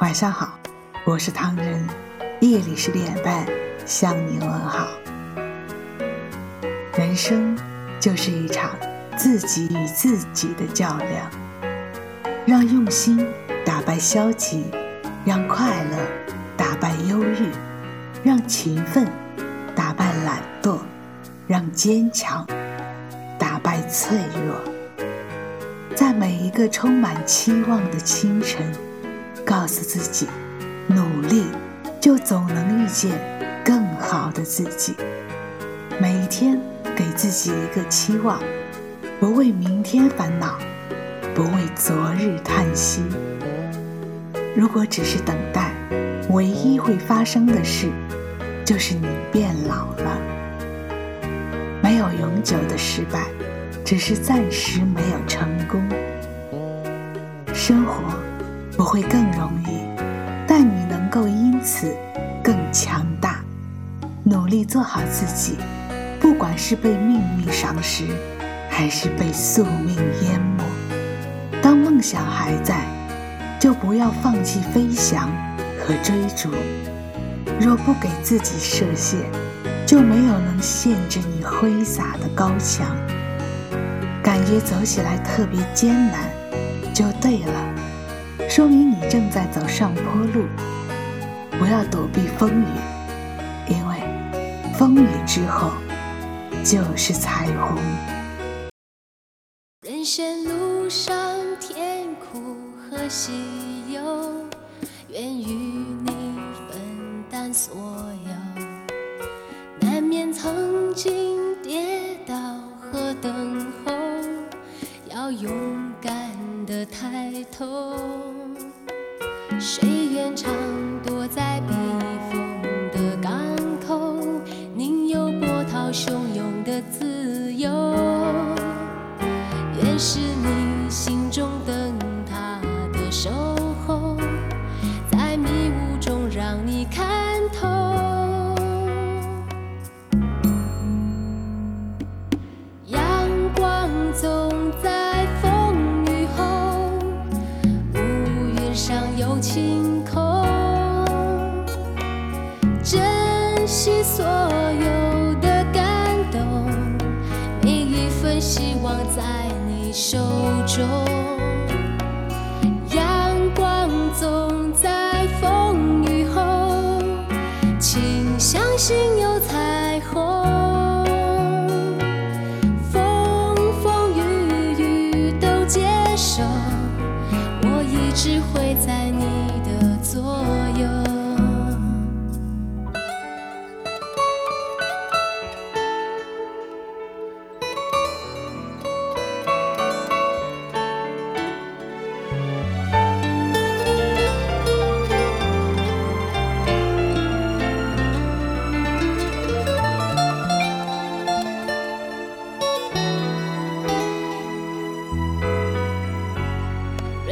晚上好，我是唐人，夜里十点半向你问好。人生就是一场自己与自己的较量，让用心打败消极，让快乐打败忧郁，让勤奋打败懒惰，让坚强打败脆弱。在每一个充满期望的清晨。告诉自己，努力就总能遇见更好的自己。每天给自己一个期望，不为明天烦恼，不为昨日叹息。如果只是等待，唯一会发生的事，就是你变老了。没有永久的失败，只是暂时没有成功。生活。不会更，此更强大。努力做好自己，不管是被命运赏识，还是被宿命淹没。当梦想还在，就不要放弃飞翔和追逐。若不给自己设限，就没有能限制你挥洒的高墙。感觉走起来特别艰难，就对了。说明你正在走上坡路，不要躲避风雨，因为风雨之后就是彩虹。人生路上甜苦和喜忧，愿与你分担所有，难免曾经跌倒和等候，要勇敢的抬头。谁愿常汹涌的自由。愿是你心中灯塔的守候，在迷雾中让你看透。阳光总在风雨后，乌云上有。晴空，珍惜所望在你手中。阳光总在风雨后，请相信有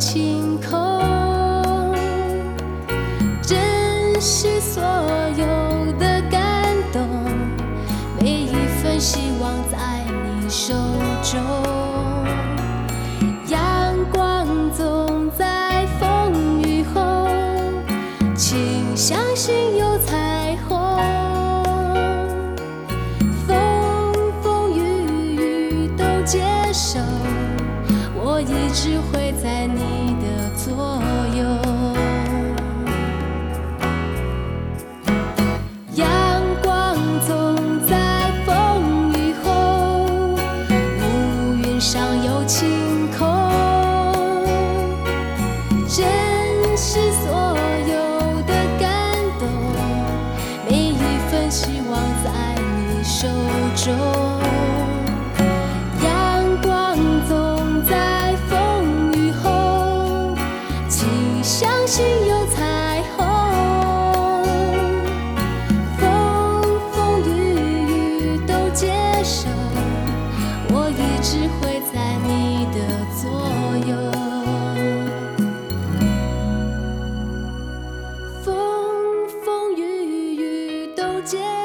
晴空。珍惜所有的感动，每一份希望在你。手中，阳光总在风雨后，请相信有彩虹。风风雨雨都接受，我一直会有晴空珍惜所有的感动每一份希望在你手中。